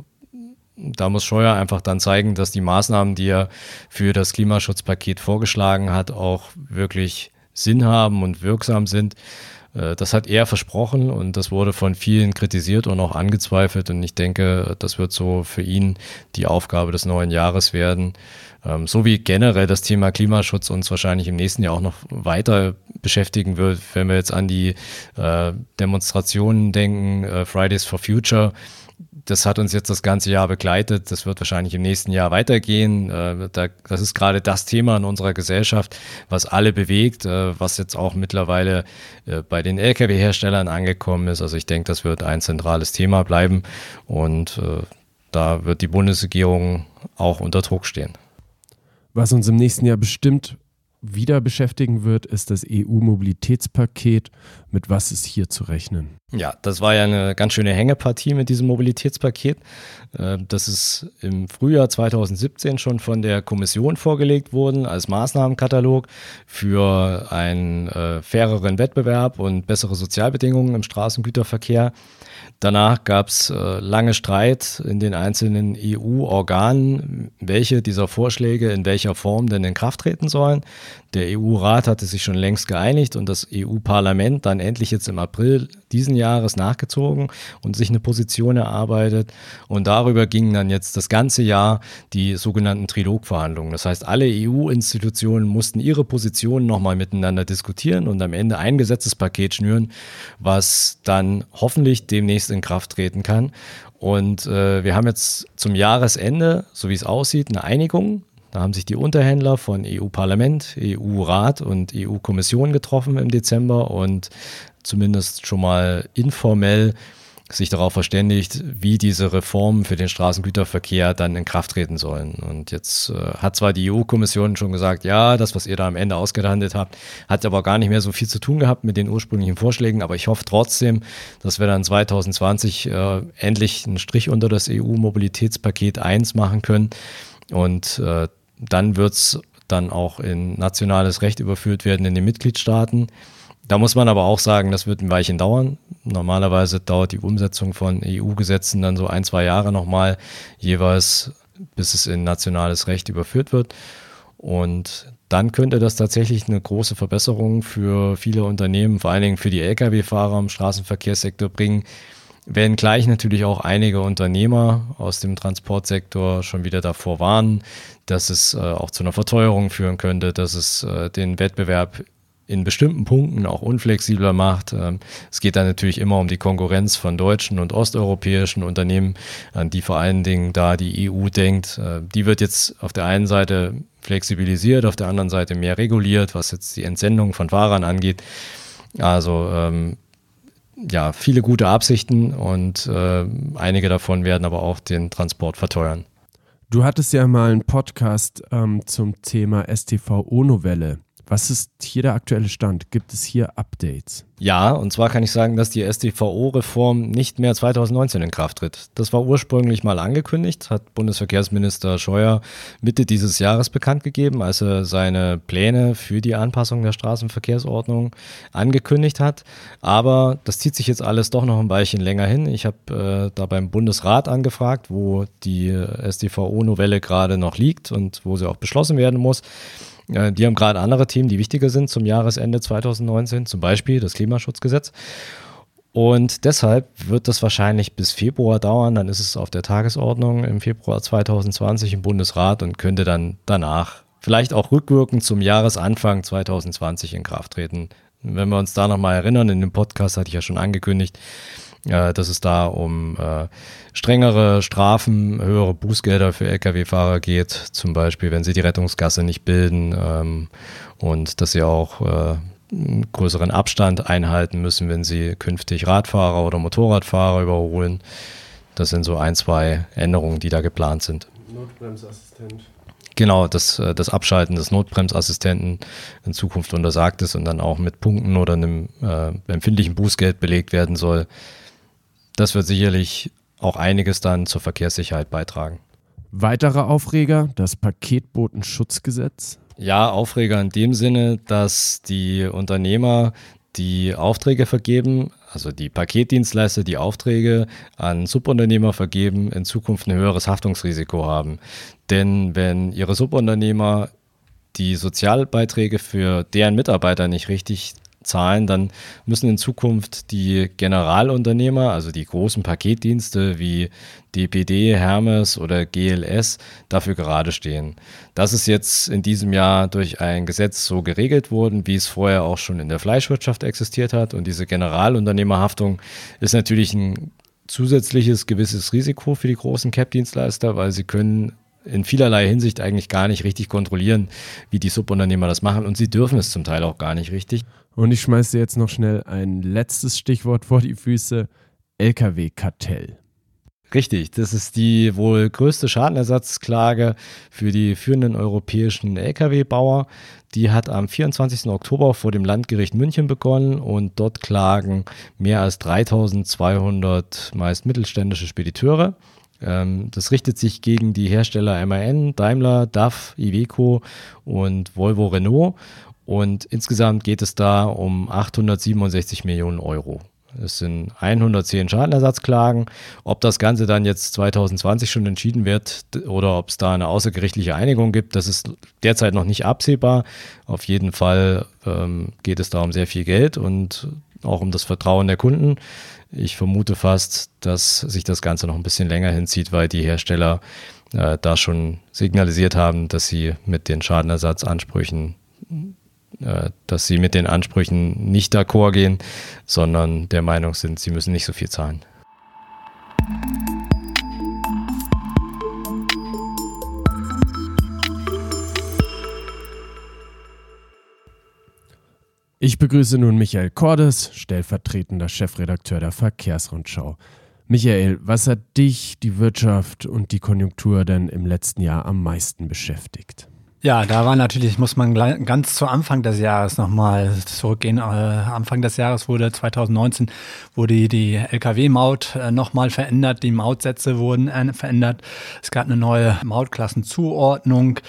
da muss Scheuer einfach dann zeigen, dass die Maßnahmen, die er für das Klimaschutzpaket vorgeschlagen hat, auch wirklich Sinn haben und wirksam sind. Äh, das hat er versprochen und das wurde von vielen kritisiert und auch angezweifelt. Und ich denke, das wird so für ihn die Aufgabe des neuen Jahres werden. Ähm, so wie generell das Thema Klimaschutz uns wahrscheinlich im nächsten Jahr auch noch weiter beschäftigen wird, wenn wir jetzt an die äh, Demonstrationen denken, äh, Fridays for Future das hat uns jetzt das ganze Jahr begleitet. Das wird wahrscheinlich im nächsten Jahr weitergehen. Äh, das ist gerade das Thema in unserer Gesellschaft, was alle bewegt, äh, was jetzt auch mittlerweile äh, bei den Lkw-Herstellern angekommen ist. Also ich denke, das wird ein zentrales Thema bleiben und da wird die Bundesregierung auch unter Druck stehen. Was uns im nächsten Jahr bestimmt wieder beschäftigen wird, ist das EU-Mobilitätspaket. Mit was ist hier zu rechnen? Ja, das war ja eine ganz schöne Hängepartie mit diesem Mobilitätspaket. Äh, das ist im Frühjahr 2017 schon von der Kommission vorgelegt worden als Maßnahmenkatalog für einen äh, faireren Wettbewerb und bessere Sozialbedingungen im Straßengüterverkehr. Danach gab es äh, lange Streit in den einzelnen EU-Organen, welche dieser Vorschläge in welcher Form denn in Kraft treten sollen. Der EU-Rat hatte sich schon längst geeinigt und das EU-Parlament dann endlich jetzt im April diesen Jahres nachgezogen und sich eine Position erarbeitet. Und darüber gingen dann jetzt das ganze Jahr die sogenannten Trilogverhandlungen. Das heißt, alle EU-Institutionen mussten ihre Positionen nochmal miteinander diskutieren und am Ende ein Gesetzespaket schnüren, was dann hoffentlich demnächst in Kraft treten kann. Und äh, wir haben jetzt zum Jahresende, so wie es aussieht, eine Einigung da haben sich die Unterhändler von EU-Parlament, EU-Rat und EU-Kommission getroffen im Dezember und zumindest schon mal informell sich darauf verständigt, wie diese Reformen für den Straßengüterverkehr dann in Kraft treten sollen. Und jetzt äh, hat zwar die EU-Kommission schon gesagt, ja, das, was ihr da am Ende ausgehandelt habt, hat aber gar nicht mehr so viel zu tun gehabt mit den ursprünglichen Vorschlägen. Aber ich hoffe trotzdem, dass wir dann 2020 äh, endlich einen Strich unter das EU-Mobilitätspaket 1 machen können und äh, dann wird es dann auch in nationales Recht überführt werden in den Mitgliedstaaten. Da muss man aber auch sagen, das wird ein Weilchen dauern. Normalerweise dauert die Umsetzung von EU-Gesetzen dann so ein, zwei Jahre nochmal jeweils, bis es in nationales Recht überführt wird. Und dann könnte das tatsächlich eine große Verbesserung für viele Unternehmen, vor allen Dingen für die Lkw-Fahrer im Straßenverkehrssektor bringen, werden gleich natürlich auch einige Unternehmer aus dem Transportsektor schon wieder davor warnen, dass es äh, auch zu einer Verteuerung führen könnte, dass es äh, den Wettbewerb in bestimmten Punkten auch unflexibler macht. Ähm, es geht dann natürlich immer um die Konkurrenz von deutschen und osteuropäischen Unternehmen, an die vor allen Dingen da die EU denkt. Äh, die wird jetzt auf der einen Seite flexibilisiert, auf der anderen Seite mehr reguliert, was jetzt die Entsendung von Fahrern angeht. Also ähm, ja, viele gute Absichten und äh, einige davon werden aber auch den Transport verteuern. Du hattest ja mal einen Podcast ähm, zum Thema STVO-Novelle. Was ist hier der aktuelle Stand? Gibt es hier Updates? Ja, und zwar kann ich sagen, dass die StVO-Reform nicht mehr 2019 in Kraft tritt. Das war ursprünglich mal angekündigt, hat Bundesverkehrsminister Scheuer Mitte dieses Jahres bekannt gegeben, als er seine Pläne für die Anpassung der Straßenverkehrsordnung angekündigt hat. Aber das zieht sich jetzt alles doch noch ein Weilchen länger hin. Ich habe äh, da beim Bundesrat angefragt, wo die StVO-Novelle gerade noch liegt und wo sie auch beschlossen werden muss. Die haben gerade andere Themen, die wichtiger sind zum Jahresende 2019, zum Beispiel das Klimaschutzgesetz. Und deshalb wird das wahrscheinlich bis Februar dauern. Dann ist es auf der Tagesordnung im Februar 2020 im Bundesrat und könnte dann danach vielleicht auch rückwirkend zum Jahresanfang 2020 in Kraft treten. Wenn wir uns da nochmal erinnern, in dem Podcast hatte ich ja schon angekündigt, äh, dass es da um äh, strengere Strafen, höhere Bußgelder für Lkw-Fahrer geht, zum Beispiel, wenn sie die Rettungsgasse nicht bilden ähm, und dass sie auch äh, einen größeren Abstand einhalten müssen, wenn sie künftig Radfahrer oder Motorradfahrer überholen. Das sind so ein, zwei Änderungen, die da geplant sind. Notbremsassistent. Genau, das, äh, das Abschalten des Notbremsassistenten in Zukunft untersagt ist und dann auch mit Punkten oder einem äh, empfindlichen Bußgeld belegt werden soll. Das wird sicherlich auch einiges dann zur Verkehrssicherheit beitragen. Weiterer Aufreger, das Paketbotenschutzgesetz. Ja, Aufreger in dem Sinne, dass die Unternehmer die Aufträge vergeben, also die Paketdienstleister, die Aufträge an Subunternehmer vergeben, in Zukunft ein höheres Haftungsrisiko haben. Denn wenn ihre Subunternehmer die Sozialbeiträge für deren Mitarbeiter nicht richtig zahlen, dann müssen in Zukunft die Generalunternehmer, also die großen Paketdienste wie DPD, Hermes oder GLS dafür gerade stehen. Das ist jetzt in diesem Jahr durch ein Gesetz so geregelt worden, wie es vorher auch schon in der Fleischwirtschaft existiert hat. Und diese Generalunternehmerhaftung ist natürlich ein zusätzliches gewisses Risiko für die großen Cap-Dienstleister, weil sie können in vielerlei Hinsicht eigentlich gar nicht richtig kontrollieren, wie die Subunternehmer das machen und sie dürfen es zum Teil auch gar nicht richtig. Und ich schmeiße dir jetzt noch schnell ein letztes Stichwort vor die Füße: Lkw-Kartell. Richtig, das ist die wohl größte Schadenersatzklage für die führenden europäischen Lkw-Bauer. Die hat am 24. Oktober vor dem Landgericht München begonnen und dort klagen mehr als 3200 meist mittelständische Spediteure. Ähm, das richtet sich gegen die Hersteller MAN, Daimler, DAF, Iveco und Volvo Renault und insgesamt geht es da um 867 Millionen Euro. Es sind 110 Schadenersatzklagen. Ob das Ganze dann jetzt 2020 schon entschieden wird oder ob es da eine außergerichtliche Einigung gibt, das ist derzeit noch nicht absehbar. Auf jeden Fall ähm, geht es da um sehr viel Geld und auch um das Vertrauen der Kunden. Ich vermute fast, dass sich das Ganze noch ein bisschen länger hinzieht, weil die Hersteller äh, da schon signalisiert haben, dass sie mit den Schadenersatzansprüchen äh, dass sie mit den Ansprüchen nicht d'accord gehen, sondern der Meinung sind, sie müssen nicht so viel zahlen. Ich begrüße nun Michael Cordes, stellvertretender Chefredakteur der Verkehrsrundschau. Michael, was hat dich, die Wirtschaft und die Konjunktur denn im letzten Jahr am meisten beschäftigt? Ja, da war natürlich, muss man ganz zu Anfang des Jahres nochmal zurückgehen. Äh, Anfang des Jahres wurde 2019 wurde die Lkw-Maut äh, nochmal verändert, die Mautsätze wurden äh, verändert. Es gab eine neue Mautklassenzuordnung.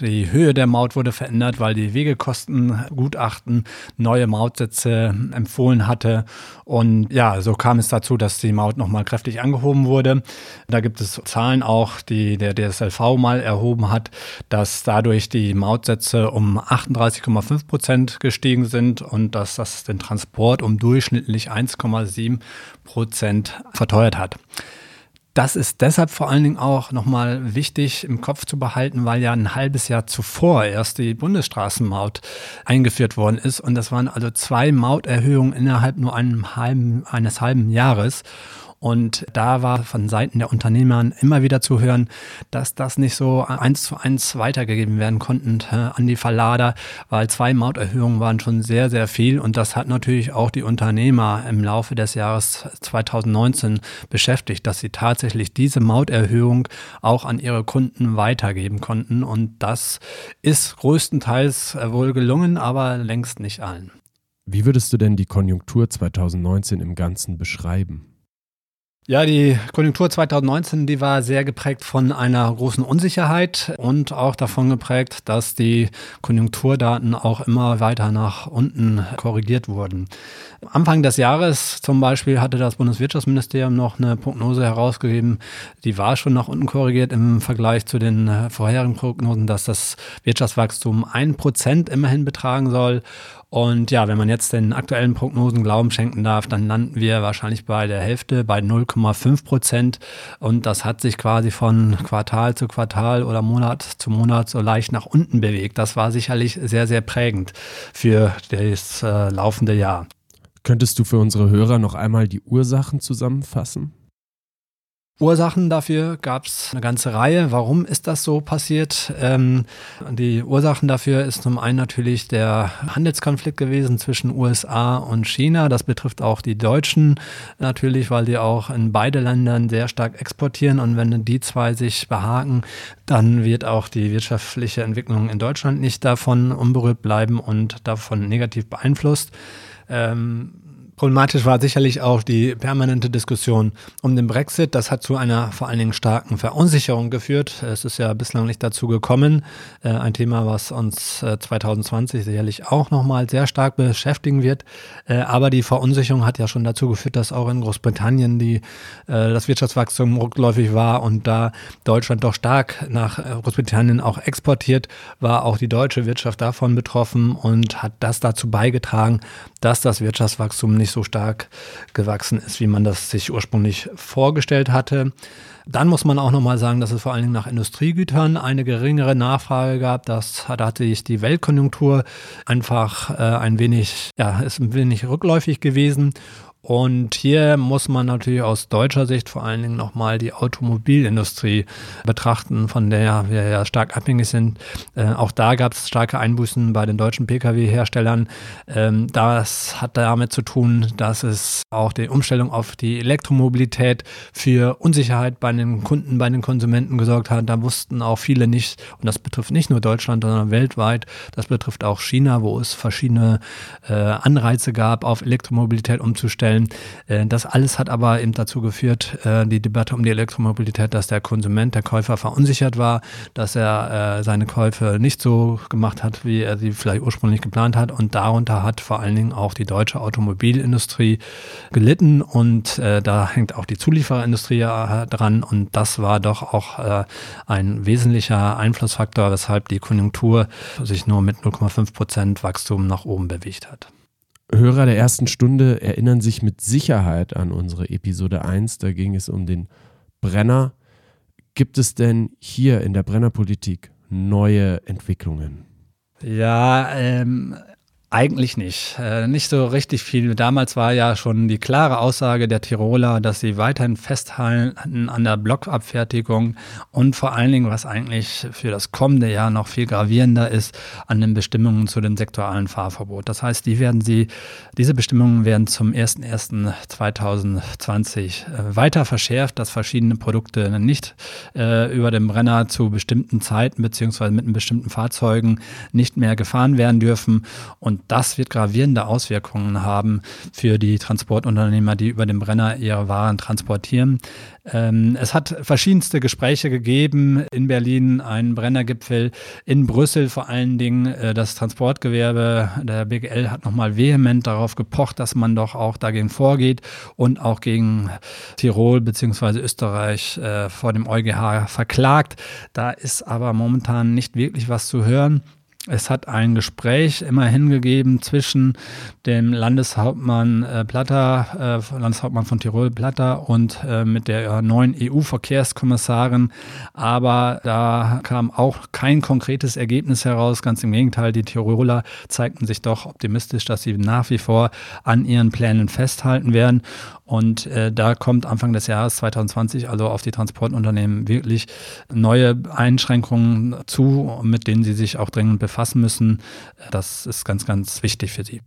Die Höhe der Maut wurde verändert, weil die Wegekostengutachten neue Mautsätze empfohlen hatte. Und ja, so kam es dazu, dass die Maut nochmal kräftig angehoben wurde. Da gibt es Zahlen auch, die der DSLV mal erhoben hat, dass dadurch dadurch die Mautsätze um 38,5 Prozent gestiegen sind und dass das den Transport um durchschnittlich 1,7 Prozent verteuert hat. Das ist deshalb vor allen Dingen auch nochmal wichtig im Kopf zu behalten, weil ja ein halbes Jahr zuvor erst die Bundesstraßenmaut eingeführt worden ist. Und das waren also zwei Mauterhöhungen innerhalb nur einem halben, eines halben Jahres. Und da war von Seiten der Unternehmer immer wieder zu hören, dass das nicht so eins zu eins weitergegeben werden konnten an die Verlader, weil zwei Mauterhöhungen waren schon sehr, sehr viel. Und das hat natürlich auch die Unternehmer im Laufe des Jahres 2019 beschäftigt, dass sie tatsächlich diese Mauterhöhung auch an ihre Kunden weitergeben konnten. Und das ist größtenteils äh, wohl gelungen, aber längst nicht allen. Wie würdest du denn die Konjunktur 2019 im Ganzen beschreiben? Ja, die Konjunktur 2019, die war sehr geprägt von einer großen Unsicherheit und auch davon geprägt, dass die Konjunkturdaten auch immer weiter nach unten korrigiert wurden. Anfang des Jahres zum Beispiel hatte das Bundeswirtschaftsministerium noch eine Prognose herausgegeben, die war schon nach unten korrigiert im Vergleich zu den vorherigen Prognosen, dass das Wirtschaftswachstum ein Prozent immerhin betragen soll. Und ja, wenn man jetzt den aktuellen Prognosen Glauben schenken darf, dann landen wir wahrscheinlich bei der Hälfte, bei 0,5 Prozent. Und das hat sich quasi von Quartal zu Quartal oder Monat zu Monat so leicht nach unten bewegt. Das war sicherlich sehr, sehr prägend für das äh, laufende Jahr. Könntest du für unsere Hörer noch einmal die Ursachen zusammenfassen? Ursachen dafür gab es eine ganze Reihe. Warum ist das so passiert? Ähm, die Ursachen dafür ist zum einen natürlich der Handelskonflikt gewesen zwischen USA und China. Das betrifft auch die Deutschen natürlich, weil die auch in beide Ländern sehr stark exportieren. Und wenn die zwei sich behaken, dann wird auch die wirtschaftliche Entwicklung in Deutschland nicht davon unberührt bleiben und davon negativ beeinflusst. Ähm, Problematisch war sicherlich auch die permanente Diskussion um den Brexit. Das hat zu einer vor allen Dingen starken Verunsicherung geführt. Es ist ja bislang nicht dazu gekommen. Äh, ein Thema, was uns 2020 äh, sicherlich auch nochmal sehr stark beschäftigen wird. Äh, aber die Verunsicherung hat ja schon dazu geführt, dass auch in Großbritannien die, das Wirtschaftswachstum rückläufig war und da Deutschland doch stark nach Großbritannien auch exportiert, war auch die deutsche Wirtschaft davon betroffen und hat das dazu beigetragen, dass das Wirtschaftswachstum nicht so stark gewachsen ist, wie man das sich ursprünglich vorgestellt hatte. Dann muss man auch nochmal sagen, dass es vor allen Dingen nach Industriegütern eine geringere Nachfrage gab. Das, da hatte sich die Weltkonjunktur einfach äh, ein wenig, ja, ist ein wenig rückläufig gewesen. Und hier muss man natürlich aus deutscher Sicht vor allen Dingen nochmal die Automobilindustrie betrachten, von der wir ja stark abhängig sind. Äh, auch da gab es starke Einbußen bei den deutschen Pkw-Herstellern. Ähm, das hat damit zu tun, dass es auch die Umstellung auf die Elektromobilität für Unsicherheit bei den Kunden, bei den Konsumenten gesorgt hat. Da wussten auch viele nicht, und das betrifft nicht nur Deutschland, sondern weltweit, das betrifft auch China, wo es verschiedene äh, Anreize gab, auf Elektromobilität umzustellen stellen. Äh, das alles hat aber eben dazu geführt, äh, die Debatte um die Elektromobilität, dass der Konsument, der Käufer verunsichert war, dass er äh, seine Käufe nicht so gemacht hat, wie er sie vielleicht ursprünglich geplant hat. Und darunter hat vor allen Dingen auch die deutsche Automobilindustrie gelitten und da hängt auch die Zuliefererindustrie dran. Und das war doch auch ein wesentlicher Einflussfaktor, weshalb die Konjunktur sich nur mit 0,5 Prozent Wachstum nach oben bewegt hat. Hörer der ersten Stunde erinnern sich mit Sicherheit an unsere Episode 1. Da ging es um den Brenner. Gibt es denn hier in der Brennerpolitik neue Entwicklungen? Ja, ähm, eigentlich nicht. Äh, nicht so richtig viel. Damals war ja schon die klare Aussage der Tiroler, dass sie weiterhin festhalten an der Blockabfertigung und vor allen Dingen, was eigentlich für das kommende Jahr noch viel gravierender ist, an den Bestimmungen zu dem sektoralen Fahrverbot. Das heißt, die werden sie, diese Bestimmungen werden zum 01.01.2020 äh, weiter verschärft, dass verschiedene Produkte nicht äh, über dem Brenner zu bestimmten Zeiten beziehungsweise mit bestimmten Fahrzeugen nicht mehr gefahren werden dürfen. Und und das wird gravierende Auswirkungen haben für die Transportunternehmer, die über den Brenner ihre Waren transportieren. Ähm, es hat verschiedenste Gespräche gegeben in Berlin, einen Brennergipfel in Brüssel vor allen Dingen. Äh, das Transportgewerbe der BGL hat nochmal vehement darauf gepocht, dass man doch auch dagegen vorgeht und auch gegen Tirol bzw. Österreich äh, vor dem EuGH verklagt. Da ist aber momentan nicht wirklich was zu hören. Es hat ein Gespräch immerhin gegeben zwischen dem Landeshauptmann äh, Platter, äh, Landeshauptmann von Tirol Platter und äh, mit der neuen EU-Verkehrskommissarin. Aber da kam auch kein konkretes Ergebnis heraus. Ganz im Gegenteil, die Tiroler zeigten sich doch optimistisch, dass sie nach wie vor an ihren Plänen festhalten werden. Und äh, da kommt Anfang des Jahres 2020 also auf die Transportunternehmen wirklich neue Einschränkungen zu, mit denen sie sich auch dringend befassen müssen. Das ist ganz, ganz wichtig für sie.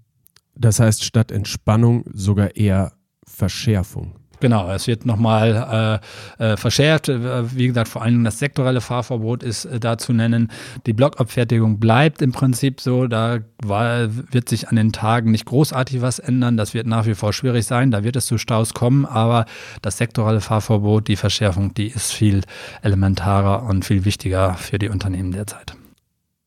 Das heißt, statt Entspannung sogar eher Verschärfung. Genau, es wird nochmal äh, äh, verschärft. Äh, wie gesagt, vor allem das sektorelle Fahrverbot ist äh, da zu nennen. Die Blockabfertigung bleibt im Prinzip so. Da war, wird sich an den Tagen nicht großartig was ändern. Das wird nach wie vor schwierig sein. Da wird es zu Staus kommen. Aber das sektorale Fahrverbot, die Verschärfung, die ist viel elementarer und viel wichtiger für die Unternehmen derzeit.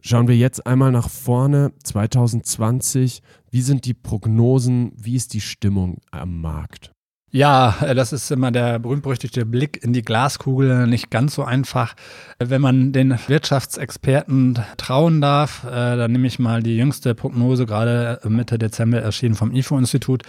Schauen wir jetzt einmal nach vorne, 2020. Wie sind die Prognosen? Wie ist die Stimmung am Markt? Ja, äh, das ist immer der berühmt-berüchtigte Blick in die Glaskugel, nicht ganz so einfach. Wenn man den Wirtschaftsexperten trauen darf, äh, dann nehme ich mal die jüngste Prognose, gerade Mitte Dezember erschienen vom IFO-Institut,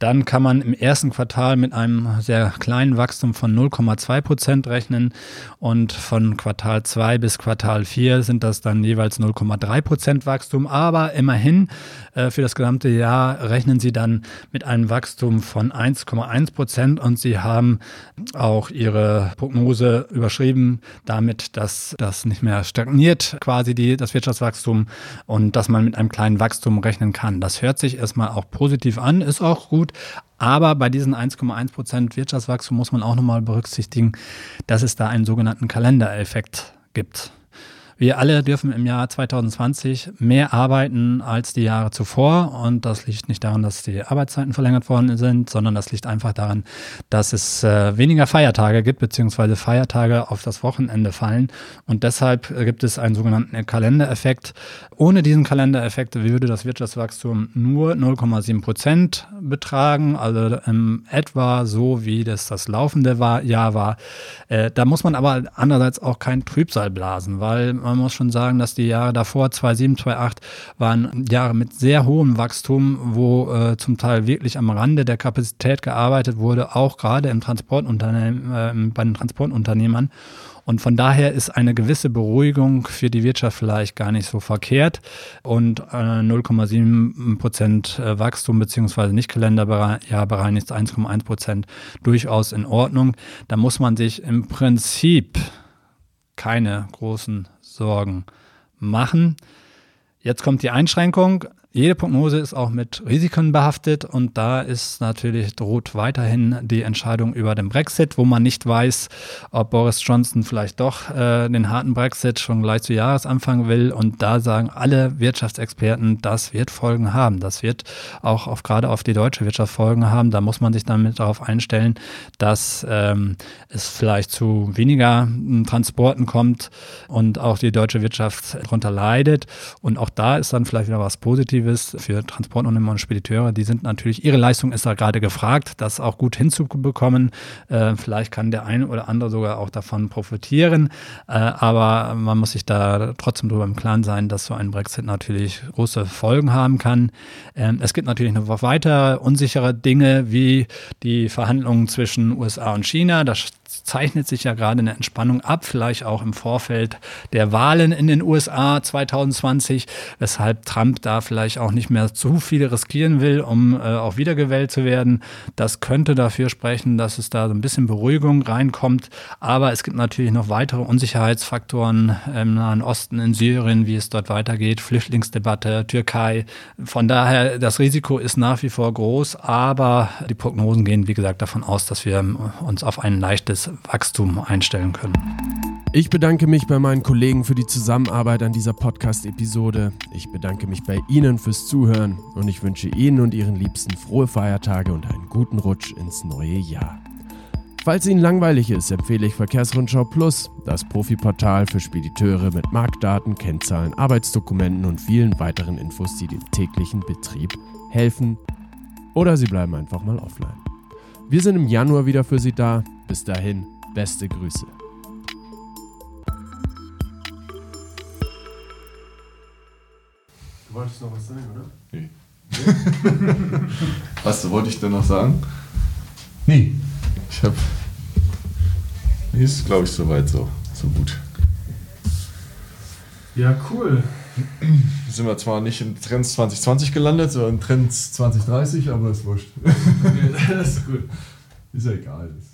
dann kann man im ersten Quartal mit einem sehr kleinen Wachstum von 0,2 Prozent rechnen und von Quartal 2 bis Quartal 4 sind das dann jeweils 0,3 Prozent Wachstum, aber immerhin äh, für das gesamte Jahr rechnen sie dann mit einem Wachstum von 1,1 Prozent und sie haben auch ihre Prognose überschrieben damit, dass das nicht mehr stagniert, quasi die, das Wirtschaftswachstum und dass man mit einem kleinen Wachstum rechnen kann. Das hört sich erstmal auch positiv an, ist auch gut, aber bei diesen 1,1 Prozent Wirtschaftswachstum muss man auch nochmal berücksichtigen, dass es da einen sogenannten Kalendereffekt gibt. Wir alle dürfen im Jahr 2020 mehr arbeiten als die Jahre zuvor. Und das liegt nicht daran, dass die Arbeitszeiten verlängert worden sind, sondern das liegt einfach daran, dass es äh, weniger Feiertage gibt, beziehungsweise Feiertage auf das Wochenende fallen. Und deshalb gibt es einen sogenannten Kalendereffekt. Ohne diesen Kalendereffekt würde das Wirtschaftswachstum nur 0,7 Prozent betragen, also ähm, etwa so, wie das das laufende Jahr war. Äh, da muss man aber andererseits auch kein Trübsal blasen, weil man muss schon sagen, dass die Jahre davor, 2007, 2008, waren Jahre mit sehr hohem Wachstum, wo äh, zum Teil wirklich am Rande der Kapazität gearbeitet wurde, auch gerade im Transportunternehmen, äh, bei den Transportunternehmern. Und von daher ist eine gewisse Beruhigung für die Wirtschaft vielleicht gar nicht so verkehrt. Und äh, 0,7 Prozent äh, Wachstum beziehungsweise nicht Kalenderjahr bereinigt 1,1 Prozent durchaus in Ordnung. Da muss man sich im Prinzip keine großen Sorgen machen. Jetzt kommt die Einschränkung. Jede Prognose ist auch mit Risiken behaftet und da ist natürlich droht weiterhin die Entscheidung über den Brexit, wo man nicht weiß, ob Boris Johnson vielleicht doch äh, den harten Brexit schon gleich zu Jahresanfang will und da sagen alle Wirtschaftsexperten, das wird Folgen haben. Das wird auch auf, gerade auf die deutsche Wirtschaft Folgen haben. Da muss man sich damit darauf einstellen, dass ähm, es vielleicht zu weniger hm, Transporten kommt und auch die deutsche Wirtschaft darunter leidet und auch da ist dann vielleicht wieder was Positives Positives für Transportunternehmer und Spediteure. Die sind natürlich, ihre Leistung ist da gerade gefragt, das auch gut hinzubekommen. Äh, vielleicht kann der eine oder andere sogar auch davon profitieren. Äh, aber man muss sich da trotzdem darüber im Klaren sein, dass so ein Brexit natürlich große Folgen haben kann. Ähm, es gibt natürlich noch weiter unsichere Dinge wie die Verhandlungen zwischen USA und China. Das zeichnet sich ja gerade eine Entspannung ab, vielleicht auch im Vorfeld der Wahlen in den USA 2020, weshalb Trump da vielleicht auch nicht mehr zu viel riskieren will, um äh, auch wiedergewählt zu werden. Das könnte dafür sprechen, dass es da so ein bisschen Beruhigung reinkommt. Aber es gibt natürlich noch weitere Unsicherheitsfaktoren im Nahen Osten, in Syrien, wie es dort weitergeht, Flüchtlingsdebatte, Türkei. Von daher, das Risiko ist nach wie vor groß, aber die Prognosen gehen, wie gesagt, davon aus, dass wir uns auf ein leichtes Wachstum einstellen können. Ich bedanke mich bei meinen Kollegen für die Zusammenarbeit an dieser Podcast-Episode. Ich bedanke mich bei Ihnen fürs Zuhören und ich wünsche Ihnen und Ihren Liebsten frohe Feiertage und einen guten Rutsch ins neue Jahr. Falls Ihnen langweilig ist, empfehle ich Verkehrsrundschau Plus, das Profiportal für Spediteure mit Marktdaten, Kennzahlen, Arbeitsdokumenten und vielen weiteren Infos, die dem täglichen Betrieb helfen. Oder Sie bleiben einfach mal offline. Wir sind im Januar wieder für Sie da. Bis dahin, beste Grüße. Du wolltest noch was sagen, oder? Nee. was wollte ich denn noch sagen? Nee. Ich habe. Nee, ist glaube ich soweit so. So gut. Ja, cool. Sind wir zwar nicht in Trends 2020 gelandet, sondern in Trends 2030, aber ist wurscht. das ist gut. Ist ja egal. Das